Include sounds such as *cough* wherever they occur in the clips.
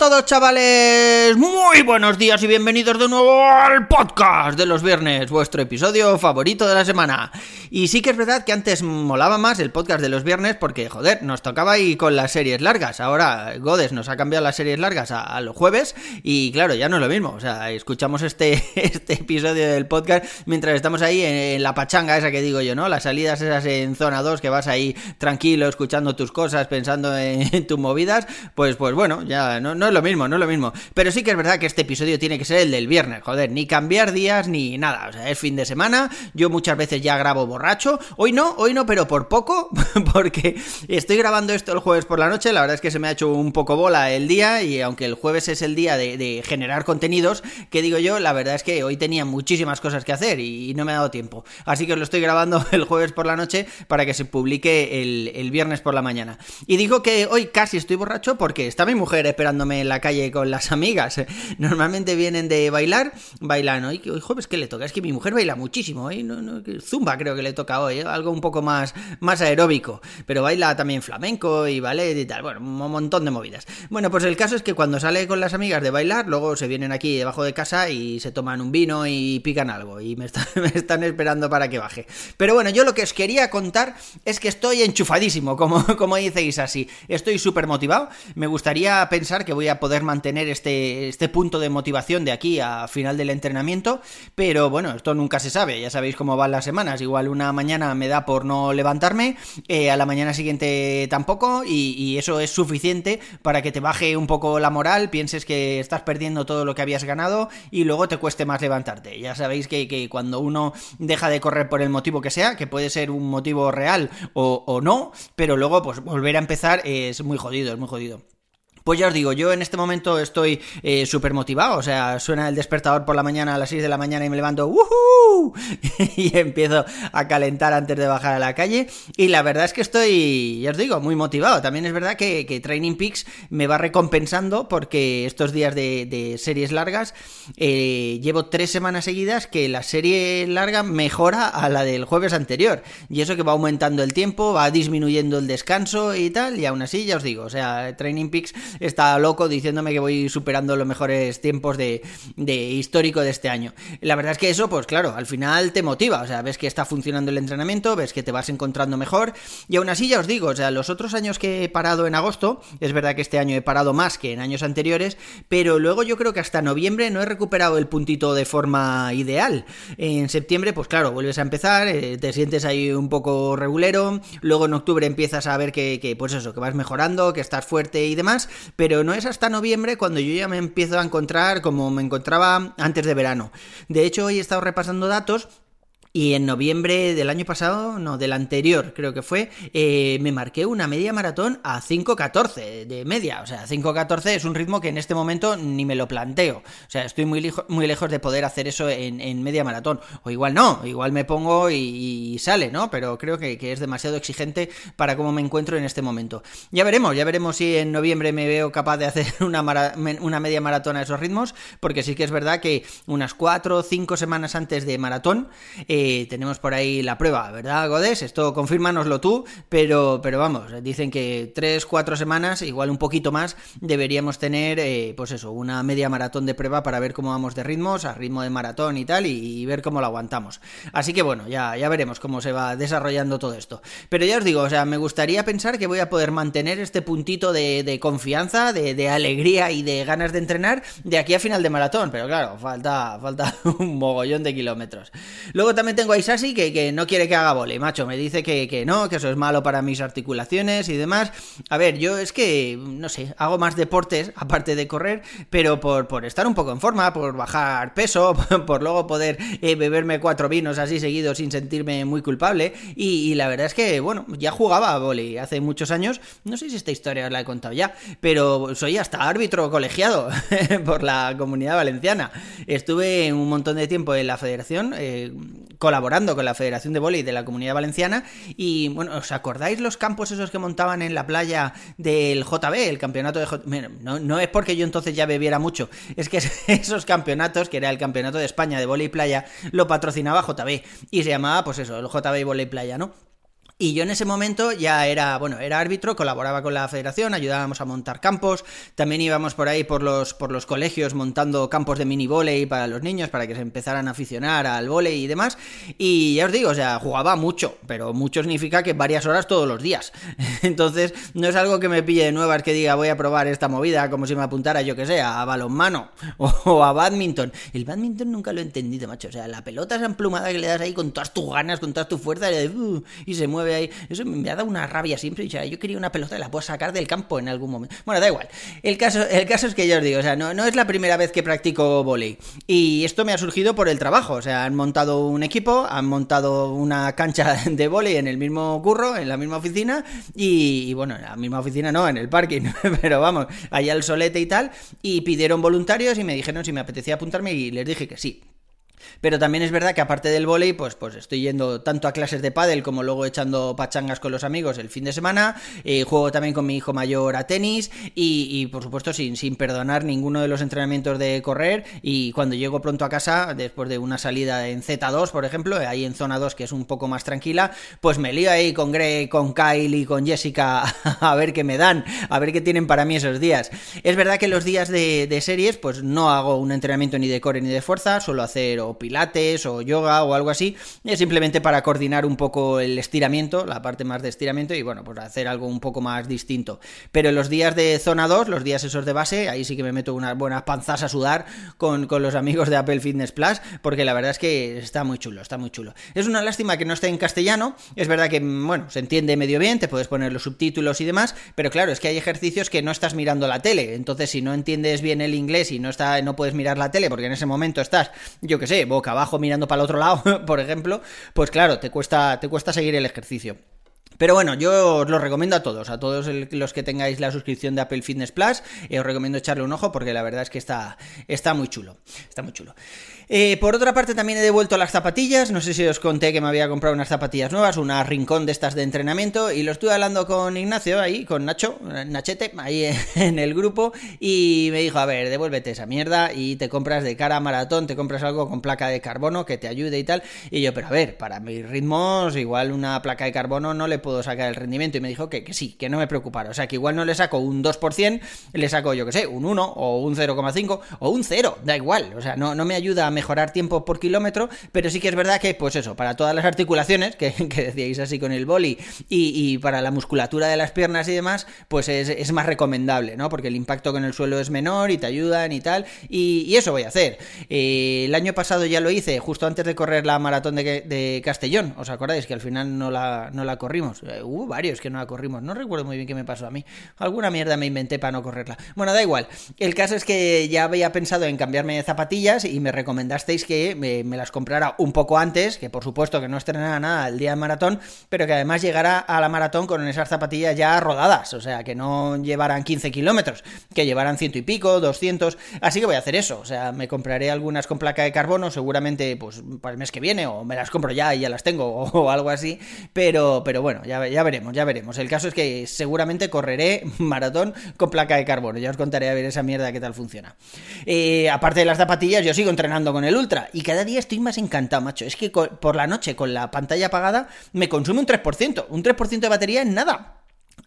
todos chavales, muy buenos días y bienvenidos de nuevo al podcast de los viernes, vuestro episodio favorito de la semana. Y sí que es verdad que antes molaba más el podcast de los viernes porque, joder, nos tocaba ahí con las series largas. Ahora Godes nos ha cambiado las series largas a, los jueves y claro, ya no es lo mismo. O sea, escuchamos este, *laughs* este episodio del podcast mientras estamos ahí en, la pachanga esa que digo yo, ¿no? Las salidas esas en zona 2 que vas ahí tranquilo, escuchando tus cosas, pensando en, tus movidas, pues, pues bueno, ya no es lo mismo, no es lo mismo. Pero sí que es verdad que este episodio tiene que ser el del viernes, joder, ni cambiar días ni nada. O sea, es fin de semana, yo muchas veces ya grabo borracho. Hoy no, hoy no, pero por poco, *laughs* porque estoy grabando esto el jueves por la noche. La verdad es que se me ha hecho un poco bola el día y aunque el jueves es el día de, generar contenidos, que digo yo, la verdad es que hoy tenía muchísimas cosas que hacer y, no me ha dado tiempo. Así que os lo estoy grabando *laughs* el jueves por la noche para que se publique el, el viernes por la mañana. Y digo que hoy casi estoy borracho porque está mi mujer esperándome en la calle con las amigas. Normalmente vienen de bailar, bailan hoy, hoy jueves que le toca, es que mi mujer baila muchísimo, ¿eh? no, no, zumba creo que le toca hoy, ¿eh? algo un poco más, más aeróbico, pero baila también flamenco y ballet y tal, bueno, un montón de movidas. Bueno, pues el caso es que cuando sale con las amigas de bailar, luego se vienen aquí debajo de casa y se toman un vino y pican algo y me, *laughs* me están esperando para que baje. Pero bueno, yo lo que os quería contar es que estoy enchufadísimo, como, *laughs* como diceis así, estoy súper motivado, me gustaría pensar que voy a poder mantener este, este punto de motivación de aquí a final del entrenamiento, pero bueno, esto nunca se sabe, ya sabéis cómo van las semanas, igual una mañana me da por no levantarme, eh, a la mañana siguiente tampoco, y, eso es suficiente para que te baje un poco la moral, pienses que estás perdiendo todo lo que habías ganado y luego te cueste más levantarte. Ya sabéis que, que cuando uno deja de correr por el motivo que sea, que puede ser un motivo real o, o no, pero luego pues volver a empezar es muy jodido, es muy jodido. Pues ya os digo, yo en este momento estoy eh, súper motivado, o sea, suena el despertador por la mañana a las 6 de la mañana y me levanto ¡Woohoo! *laughs* y empiezo a calentar antes de bajar a la calle y la verdad es que estoy, ya os digo, muy motivado. También es verdad que, Training Peaks me va recompensando porque estos días de, series largas eh, llevo tres semanas seguidas que la serie larga mejora a la del jueves anterior y eso que va aumentando el tiempo, va disminuyendo el descanso y tal y aún así ya os digo, o sea, Training Peaks está loco diciéndome que voy superando los mejores tiempos de, histórico de este año. La verdad es que eso, pues claro, al final te motiva, o sea, ves que está funcionando el entrenamiento, ves que te vas encontrando mejor, y aún así ya os digo, o sea, los otros años que he parado en agosto, es verdad que este año he parado más que en años anteriores, pero luego yo creo que hasta noviembre no he recuperado el puntito de forma ideal. En septiembre, pues claro, vuelves a empezar, eh, te sientes ahí un poco regulero, luego en octubre empiezas a ver que, que, pues eso, que vas mejorando, que estás fuerte y demás, pero no es hasta noviembre cuando yo ya me empiezo a encontrar como me encontraba antes de verano. De hecho, hoy he estado repasando datos y en noviembre del año pasado, no, del anterior creo que fue, eh, me marqué una media maratón a 5.14 de media. O sea, 5.14 es un ritmo que en este momento ni me lo planteo. O sea, estoy muy, muy lejos de poder hacer eso en, media maratón. O igual no, igual me pongo y, sale, ¿no? Pero creo que, es demasiado exigente para cómo me encuentro en este momento. Ya veremos, ya veremos si en noviembre me veo capaz de hacer *laughs* una, una media maratón a esos ritmos, porque sí que es verdad que unas 4 o 5 semanas antes de maratón... Eh, tenemos por ahí la prueba, ¿verdad, Godes? Esto confírmanoslo tú, pero, pero vamos, dicen que tres, cuatro semanas, igual un poquito más, deberíamos tener, eh, pues eso, una media maratón de prueba para ver cómo vamos de ritmos, a ritmo de maratón y tal, y, ver cómo lo aguantamos. Así que bueno, ya, ya veremos cómo se va desarrollando todo esto. Pero ya os digo, o sea, me gustaría pensar que voy a poder mantener este puntito de, confianza, de, de, alegría y de ganas de entrenar de aquí a final de maratón, pero claro, falta, falta *laughs* un mogollón de kilómetros. Luego también tengo a Isasi que, que no quiere que haga vole, macho. Me dice que, que, no, que eso es malo para mis articulaciones y demás. A ver, yo es que, no sé, hago más deportes *laughs* aparte de correr, pero por, por estar un poco en forma, por bajar peso, *laughs* por, luego poder eh, beberme cuatro vinos así seguidos sin sentirme muy culpable. Y, la verdad es que, bueno, ya jugaba a vole hace muchos años. No sé si esta historia os la he contado ya, pero soy hasta árbitro colegiado *laughs* por la comunidad valenciana. Estuve un montón de tiempo en la federación. Eh, colaborando con la Federación de Voley de la Comunidad Valenciana y bueno, ¿os acordáis los campos esos que montaban en la playa del JB, el campeonato de JB? no, no es porque yo entonces ya bebiera mucho, es que *laughs* esos campeonatos, que era el campeonato de España de Voley Playa, lo patrocinaba JB y se llamaba pues eso, el JB Voley Playa, ¿no? Y yo en ese momento ya era, bueno, era árbitro, colaboraba con la federación, ayudábamos a montar campos, también íbamos por ahí por los, por los colegios montando campos de mini volei para los niños, para que se empezaran a aficionar al volei y demás. Y ya os digo, o sea, jugaba mucho, pero mucho significa que varias horas todos los días. *laughs* Entonces, no es algo que me pille de nuevas que diga voy a probar esta movida, como si me apuntara, yo que sé, a balonmano *laughs* o a badminton. El badminton nunca lo he entendido, macho. O sea, la pelota esa emplumada que le das ahí con todas tus ganas, con toda tu fuerza, y, uh, y se mueve Eso me ha dado una rabia siempre. O sea, yo quería una pelota y la puedo sacar del campo en algún momento. Bueno, da igual. El caso, el caso es que yo os digo, o sea, no, no es la primera vez que practico volei. Y esto me ha surgido por el trabajo. O sea, han montado un equipo, han montado una cancha *laughs* de volei en el mismo curro, en la misma oficina. Y, bueno, en la misma oficina no, en el parking. *laughs* Pero vamos, allá el solete y tal. Y pidieron voluntarios y me dijeron si me apetecía apuntarme y les dije que sí. Pero también es verdad que aparte del volei, pues, pues estoy yendo tanto a clases de pádel como luego echando pachangas con los amigos el fin de semana. Eh, juego también con mi hijo mayor a tenis y, por supuesto sin, perdonar ninguno de los entrenamientos de correr. Y cuando llego pronto a casa, después de una salida en Z2, por ejemplo, ahí en zona 2 que es un poco más tranquila, pues me lío ahí con Greg, con Kyle y con Jessica *laughs* a ver qué me dan, a ver qué tienen para mí esos días. Es verdad que los días de, de series, pues no hago un entrenamiento ni de core ni de fuerza, suelo hacer pilates o yoga o algo así, simplemente para coordinar un poco el estiramiento, la parte más de estiramiento y bueno, pues hacer algo un poco más distinto. Pero los días de zona 2, los días esos de base, ahí sí que me meto unas buenas panzas a sudar con, con los amigos de Apple Fitness Plus, porque la verdad es que está muy chulo, está muy chulo. Es una lástima que no esté en castellano, es verdad que, bueno, se entiende medio bien, te puedes poner los subtítulos y demás, pero claro, es que hay ejercicios que no estás mirando la tele, entonces si no entiendes bien el inglés y no, está, no puedes mirar la tele, porque en ese momento estás, yo que sé, boca abajo mirando para el otro lado, *laughs* por ejemplo, pues claro, te cuesta, te cuesta seguir el ejercicio. Pero bueno, yo os lo recomiendo a todos, a todos los que tengáis la suscripción de Apple Fitness Plus, eh, os recomiendo echarle un ojo porque la verdad es que está, está muy chulo, está muy chulo. Eh, por otra parte, también he devuelto las zapatillas. No sé si os conté que me había comprado unas zapatillas nuevas, una rincón de estas de entrenamiento. Y lo estuve hablando con Ignacio ahí, con Nacho, Nachete, ahí en *laughs* el grupo. Y me dijo: A ver, devuélvete esa mierda y te compras de cara maratón, te compras algo con placa de carbono que te ayude y tal. Y yo, pero a ver, para mis ritmos, igual una placa de carbono no le puedo sacar el rendimiento. Y me dijo que, que sí, que no me preocupara. O sea, que igual no le saco un 2%, le saco, yo que sé, un 1 o un 0,5 o un 0, da igual. O sea, no, no me ayuda a mejorar tiempo por kilómetro, pero sí que es verdad que, pues eso, para todas las articulaciones, que, *laughs* decíais así con el boli, y, para la musculatura de las piernas y demás, pues es, más recomendable, ¿no? Porque el impacto con el suelo es menor y te ayudan y tal, y, eso voy a hacer. Eh, el año pasado ya lo hice, justo antes de correr la maratón de, Castellón, ¿os acordáis? Que al final no la, no la corrimos. Eh, hubo varios que no la corrimos, no recuerdo muy bien qué me pasó a mí. Alguna mierda me inventé para no correrla. Bueno, da igual. El caso es que ya había pensado en cambiarme de zapatillas y me recomendasteis que me, las comprara un poco antes, que por supuesto que no estrenara nada el día de maratón, pero que además llegara a la maratón con esas zapatillas ya rodadas, o sea, que no llevaran 15 kilómetros, que llevaran ciento y pico, 200, así que voy a hacer eso, o sea, me compraré algunas con placa de carbono, seguramente pues para el mes que viene, o me las compro ya y ya las tengo, *laughs* o, algo así, pero, pero bueno, ya, ya veremos, ya veremos. El caso es que seguramente correré maratón con placa de carbono, ya os contaré a ver esa mierda qué tal funciona. Eh, aparte de las zapatillas, yo sigo entrenando con el Ultra, y cada día estoy más encantado, macho. Es que por la noche, con la pantalla apagada, me consume un 3%. Un 3% de batería en nada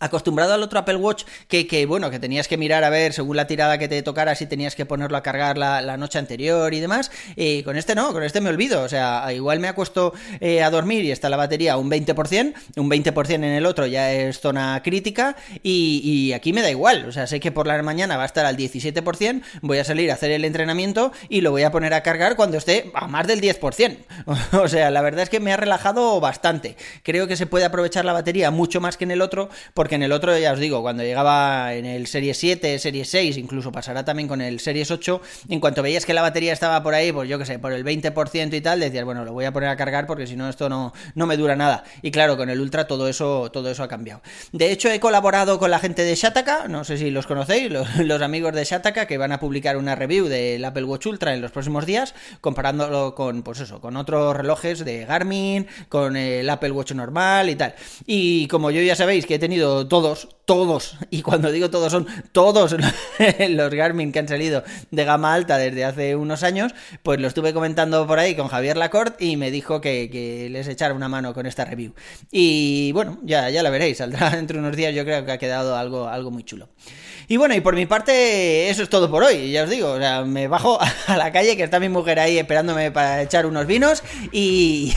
acostumbrado al otro Apple Watch que, que, bueno, que tenías que mirar a ver según la tirada que te tocara si tenías que ponerlo a cargar la, noche anterior y demás, y con este no, con este me olvido, o sea, igual me acuesto eh, a dormir y está la batería un 20%, un 20% en el otro ya es zona crítica y, aquí me da igual, o sea, sé que por la mañana va a estar al 17%, voy a salir a hacer el entrenamiento y lo voy a poner a cargar cuando esté a más del 10%, *laughs* o sea, la verdad es que me ha relajado bastante, creo que se puede aprovechar la batería mucho más que en el otro, porque en el otro, ya os digo, cuando llegaba en el Series 7, Series 6, incluso pasará también con el Series 8, en cuanto veías que la batería estaba por ahí, pues yo qué sé, por el 20% y tal, decías, bueno, lo voy a poner a cargar porque si no esto no, no me dura nada. Y claro, con el Ultra todo eso, todo eso ha cambiado. De hecho, he colaborado con la gente de Shataka, no sé si los conocéis, los, *laughs* los amigos de Shataka, que van a publicar una review del Apple Watch Ultra en los próximos días, comparándolo con, pues eso, con otros relojes de Garmin, con el Apple Watch normal y tal. Y como yo ya sabéis que he tenido todos, todos, y cuando digo todos son todos *laughs* los Garmin que han salido de gama alta desde hace unos años, pues lo estuve comentando por ahí con Javier Lacorte y me dijo que, les echara una mano con esta review. Y bueno, ya, ya la veréis, saldrá *laughs* dentro de unos días, yo creo que ha quedado algo, algo muy chulo. Y bueno, y por mi parte, eso es todo por hoy, ya os digo, o sea, me bajo *laughs* a la calle, que está mi mujer ahí esperándome para echar unos vinos, y,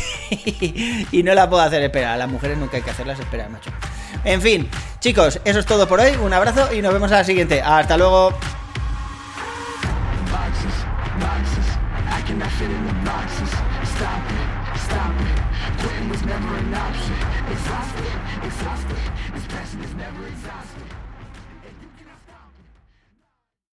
y no la puedo hacer esperar, a las mujeres nunca hay que hacerlas esperar, macho. En fin, chicos, eso es todo por hoy, un abrazo y nos vemos a la siguiente, hasta luego.